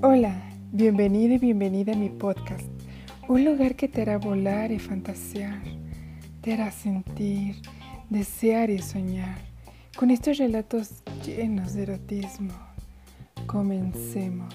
Hola, bienvenido y bienvenida a mi podcast, un lugar que te hará volar y fantasear, te hará sentir, desear y soñar, con estos relatos llenos de erotismo. Comencemos.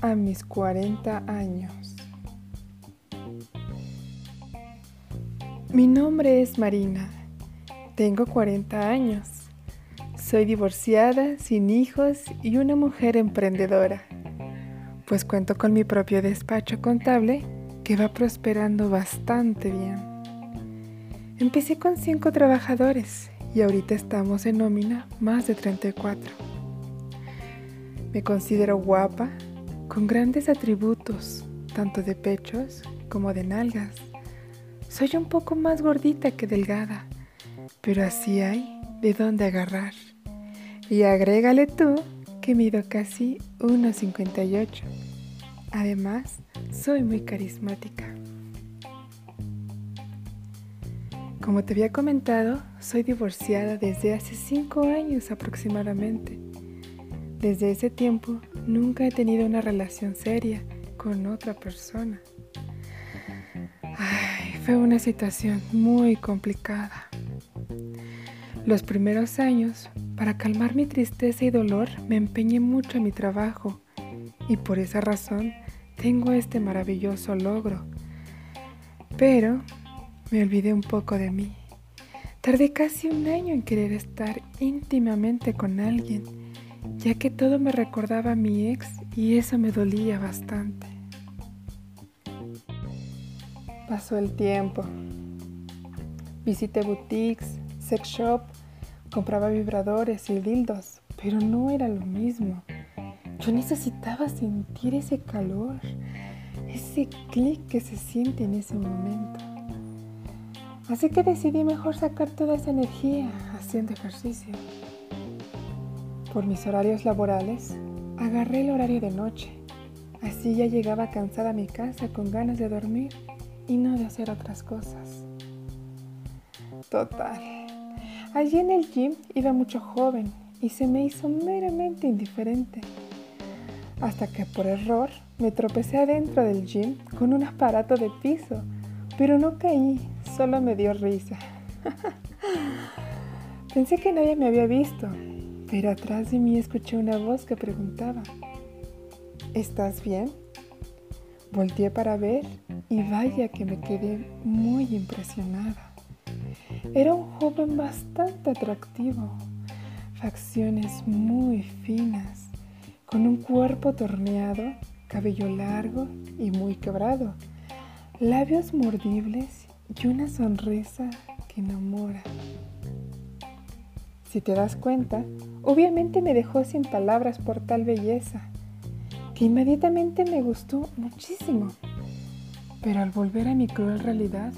A mis 40 años. Mi nombre es Marina, tengo 40 años. Soy divorciada, sin hijos y una mujer emprendedora, pues cuento con mi propio despacho contable que va prosperando bastante bien. Empecé con 5 trabajadores y ahorita estamos en nómina más de 34. Me considero guapa, con grandes atributos, tanto de pechos como de nalgas. Soy un poco más gordita que delgada, pero así hay de dónde agarrar. Y agrégale tú que mido casi 1,58. Además, soy muy carismática. Como te había comentado, soy divorciada desde hace 5 años aproximadamente. Desde ese tiempo nunca he tenido una relación seria con otra persona. Ay, fue una situación muy complicada. Los primeros años para calmar mi tristeza y dolor me empeñé mucho en mi trabajo y por esa razón tengo este maravilloso logro. Pero me olvidé un poco de mí. Tardé casi un año en querer estar íntimamente con alguien, ya que todo me recordaba a mi ex y eso me dolía bastante. Pasó el tiempo. Visité boutiques, sex shop, Compraba vibradores y dildos, pero no era lo mismo. Yo necesitaba sentir ese calor, ese clic que se siente en ese momento. Así que decidí mejor sacar toda esa energía haciendo ejercicio. Por mis horarios laborales, agarré el horario de noche. Así ya llegaba cansada a mi casa con ganas de dormir y no de hacer otras cosas. Total Allí en el gym iba mucho joven y se me hizo meramente indiferente. Hasta que por error me tropecé adentro del gym con un aparato de piso, pero no caí, solo me dio risa. Pensé que nadie me había visto, pero atrás de mí escuché una voz que preguntaba, ¿estás bien? Volteé para ver y vaya que me quedé muy impresionada. Era un joven bastante atractivo, facciones muy finas, con un cuerpo torneado, cabello largo y muy quebrado, labios mordibles y una sonrisa que enamora. Si te das cuenta, obviamente me dejó sin palabras por tal belleza, que inmediatamente me gustó muchísimo. Pero al volver a mi cruel realidad,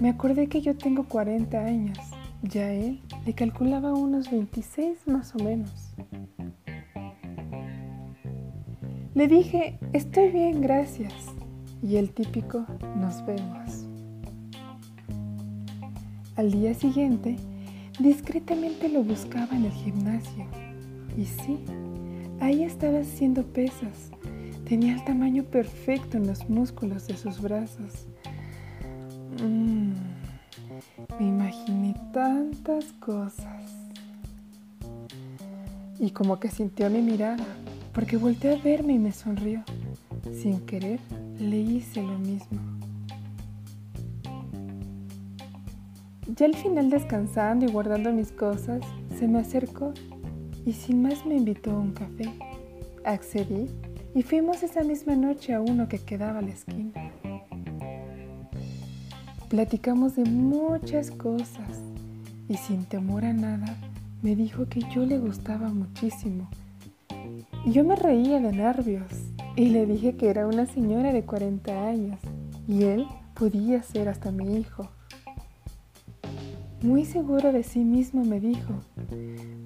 me acordé que yo tengo 40 años. Ya él le calculaba unos 26 más o menos. Le dije, estoy bien, gracias. Y el típico, nos vemos. Al día siguiente, discretamente lo buscaba en el gimnasio. Y sí, ahí estaba haciendo pesas. Tenía el tamaño perfecto en los músculos de sus brazos. Mm, me imaginé tantas cosas. Y como que sintió mi mirada, porque volteó a verme y me sonrió. Sin querer, le hice lo mismo. Ya al final descansando y guardando mis cosas, se me acercó y sin más me invitó a un café. Accedí y fuimos esa misma noche a uno que quedaba a la esquina. Platicamos de muchas cosas y sin temor a nada me dijo que yo le gustaba muchísimo. Y yo me reía de nervios y le dije que era una señora de 40 años y él podía ser hasta mi hijo. Muy seguro de sí mismo me dijo,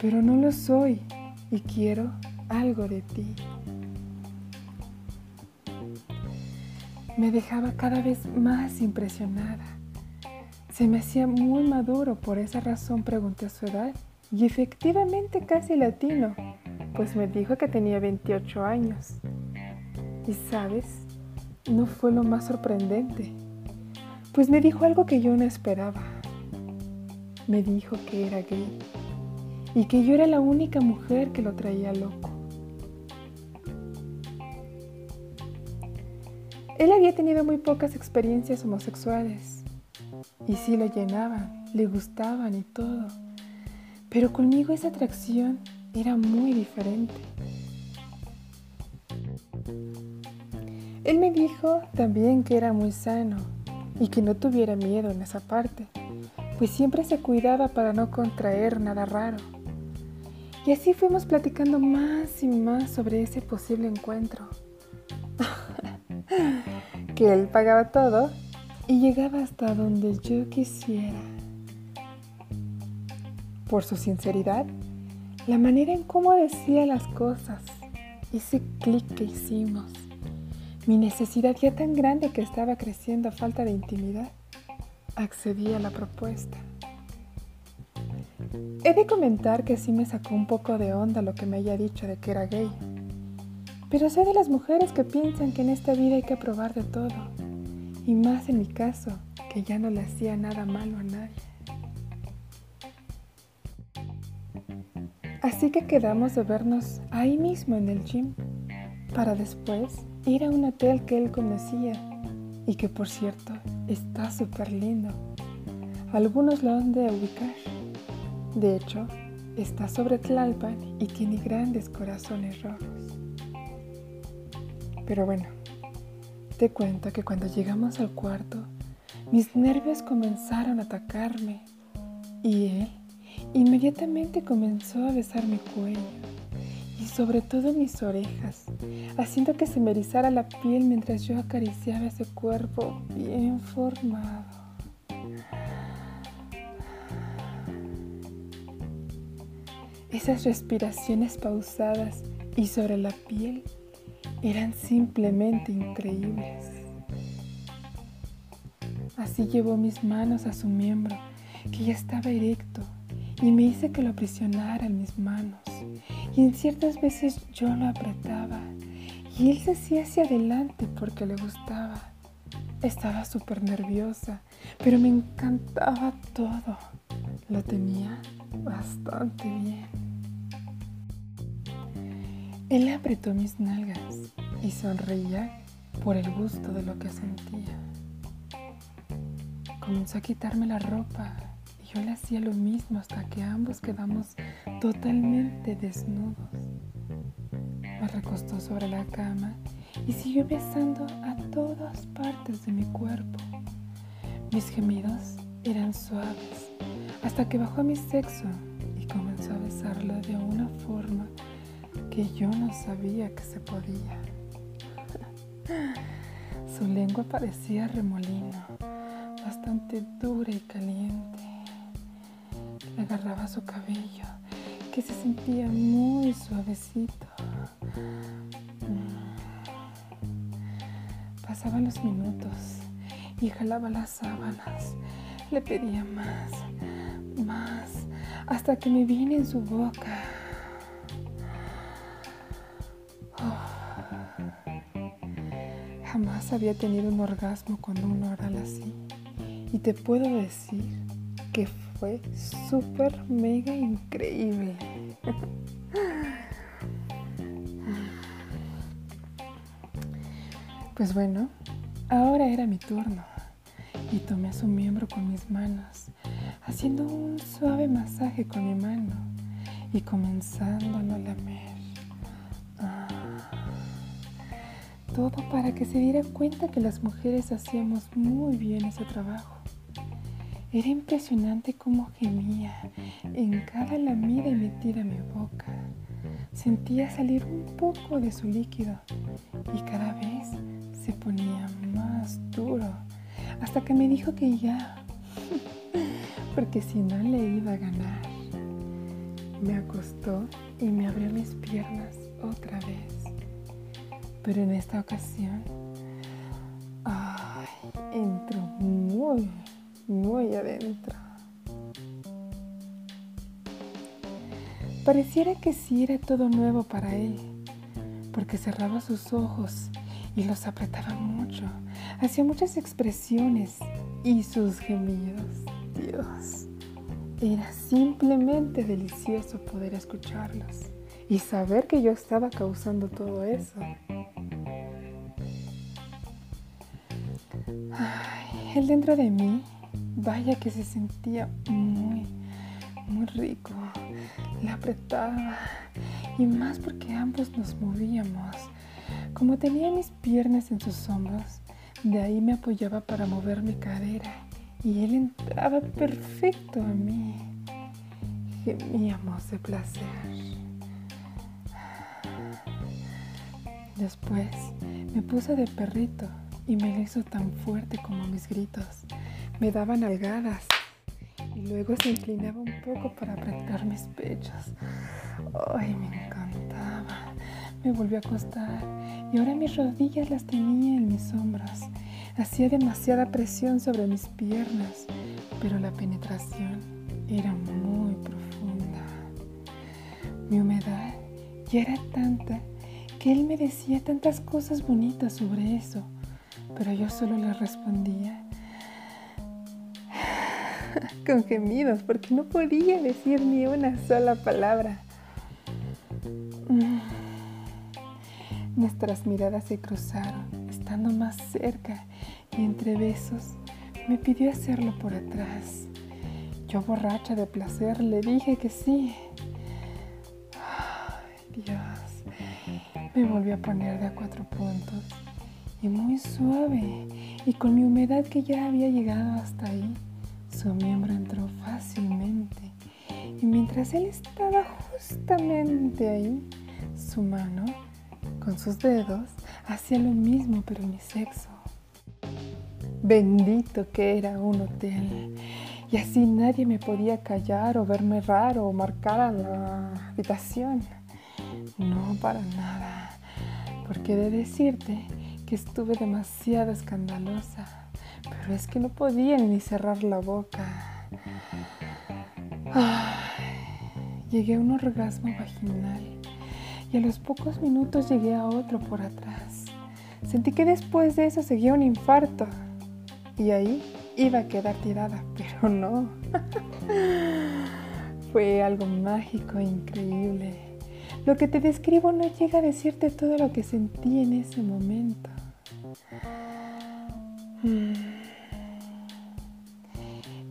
pero no lo soy y quiero algo de ti. Me dejaba cada vez más impresionada. Se me hacía muy maduro, por esa razón pregunté su edad y efectivamente casi latino, pues me dijo que tenía 28 años. Y sabes, no fue lo más sorprendente, pues me dijo algo que yo no esperaba. Me dijo que era gay y que yo era la única mujer que lo traía loco. Él había tenido muy pocas experiencias homosexuales y sí lo llenaban, le gustaban y todo, pero conmigo esa atracción era muy diferente. Él me dijo también que era muy sano y que no tuviera miedo en esa parte, pues siempre se cuidaba para no contraer nada raro. Y así fuimos platicando más y más sobre ese posible encuentro. Que él pagaba todo y llegaba hasta donde yo quisiera. Por su sinceridad, la manera en cómo decía las cosas, ese clic que hicimos, mi necesidad ya tan grande que estaba creciendo a falta de intimidad, accedí a la propuesta. He de comentar que sí me sacó un poco de onda lo que me haya dicho de que era gay. Pero sé de las mujeres que piensan que en esta vida hay que probar de todo. Y más en mi caso, que ya no le hacía nada malo a nadie. Así que quedamos de vernos ahí mismo en el gym, para después ir a un hotel que él conocía y que por cierto está súper lindo. Algunos lo han de ubicar. De hecho, está sobre Tlalpan y tiene grandes corazones rojos. Pero bueno, te cuento que cuando llegamos al cuarto, mis nervios comenzaron a atacarme y él inmediatamente comenzó a besar mi cuello y sobre todo mis orejas, haciendo que se me erizara la piel mientras yo acariciaba ese cuerpo bien formado. Esas respiraciones pausadas y sobre la piel eran simplemente increíbles. Así llevó mis manos a su miembro, que ya estaba erecto, y me hice que lo aprisionara en mis manos. Y en ciertas veces yo lo apretaba, y él se hacía hacia adelante porque le gustaba. Estaba súper nerviosa, pero me encantaba todo. Lo tenía bastante bien. Él apretó mis nalgas y sonreía por el gusto de lo que sentía. Comenzó a quitarme la ropa y yo le hacía lo mismo hasta que ambos quedamos totalmente desnudos. Me recostó sobre la cama y siguió besando a todas partes de mi cuerpo. Mis gemidos eran suaves hasta que bajó a mi sexo y comenzó a besarlo de una forma que yo no sabía que se podía. Su lengua parecía remolino, bastante dura y caliente. Le agarraba su cabello, que se sentía muy suavecito. Pasaban los minutos y jalaba las sábanas. Le pedía más, más, hasta que me vine en su boca. Jamás había tenido un orgasmo con un oral así. Y te puedo decir que fue súper mega increíble. Pues bueno, ahora era mi turno y tomé su miembro con mis manos, haciendo un suave masaje con mi mano y comenzándolo a lamer. Todo para que se diera cuenta que las mujeres hacíamos muy bien ese trabajo. Era impresionante cómo gemía en cada lamida y metida en mi boca. Sentía salir un poco de su líquido y cada vez se ponía más duro hasta que me dijo que ya, porque si no le iba a ganar. Me acostó y me abrió mis piernas otra vez. Pero en esta ocasión, ay, entró muy, muy adentro. Pareciera que sí era todo nuevo para él, porque cerraba sus ojos y los apretaba mucho, hacía muchas expresiones y sus gemidos. Dios, era simplemente delicioso poder escucharlos y saber que yo estaba causando todo eso. Él dentro de mí, vaya que se sentía muy, muy rico. Le apretaba y más porque ambos nos movíamos. Como tenía mis piernas en sus hombros, de ahí me apoyaba para mover mi cadera y él entraba perfecto a mí. Gemíamos de placer. Después me puse de perrito y me hizo tan fuerte como mis gritos. Me daban algadas y luego se inclinaba un poco para apretar mis pechos. Ay, me encantaba. Me volvió a acostar y ahora mis rodillas las tenía en mis hombros. Hacía demasiada presión sobre mis piernas, pero la penetración era muy profunda. Mi humedad ya era tanta que él me decía tantas cosas bonitas sobre eso pero yo solo le respondía con gemidos porque no podía decir ni una sola palabra. Nuestras miradas se cruzaron, estando más cerca, y entre besos me pidió hacerlo por atrás. Yo borracha de placer le dije que sí. Ay, Dios, me volvió a poner de a cuatro puntos y muy suave, y con mi humedad que ya había llegado hasta ahí, su miembro entró fácilmente. Y mientras él estaba justamente ahí, su mano, con sus dedos, hacía lo mismo pero mi sexo. Bendito que era un hotel. Y así nadie me podía callar o verme raro o marcar a la habitación. No para nada. Porque de decirte estuve demasiado escandalosa, pero es que no podía ni cerrar la boca. llegué a un orgasmo vaginal y a los pocos minutos llegué a otro por atrás. Sentí que después de eso seguía un infarto y ahí iba a quedar tirada, pero no. Fue algo mágico e increíble. Lo que te describo no llega a decirte todo lo que sentí en ese momento. Mm.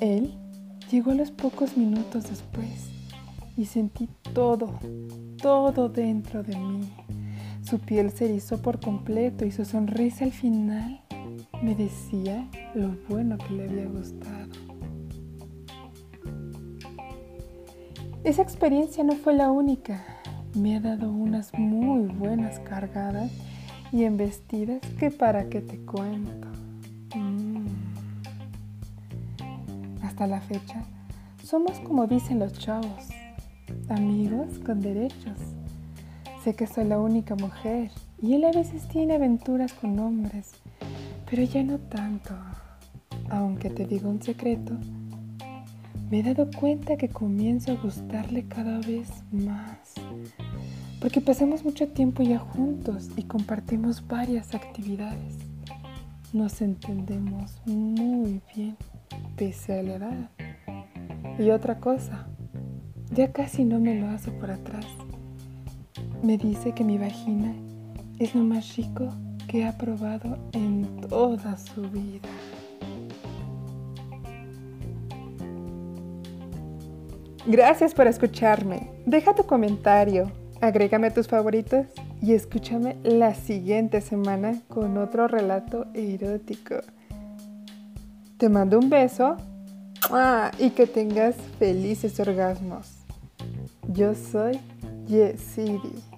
Él llegó a los pocos minutos después y sentí todo, todo dentro de mí. Su piel se erizó por completo y su sonrisa al final me decía lo bueno que le había gustado. Esa experiencia no fue la única. Me ha dado unas muy buenas cargadas y embestidas que para qué te cuento. hasta la fecha, somos como dicen los chavos, amigos con derechos. Sé que soy la única mujer y él a veces tiene aventuras con hombres, pero ya no tanto. Aunque te digo un secreto, me he dado cuenta que comienzo a gustarle cada vez más, porque pasamos mucho tiempo ya juntos y compartimos varias actividades. Nos entendemos muy bien pese a la edad. Y otra cosa, ya casi no me lo hace por atrás. Me dice que mi vagina es lo más rico que ha probado en toda su vida. Gracias por escucharme. Deja tu comentario, agrégame tus favoritos y escúchame la siguiente semana con otro relato erótico. Te mando un beso ah, y que tengas felices orgasmos. Yo soy Yesiri.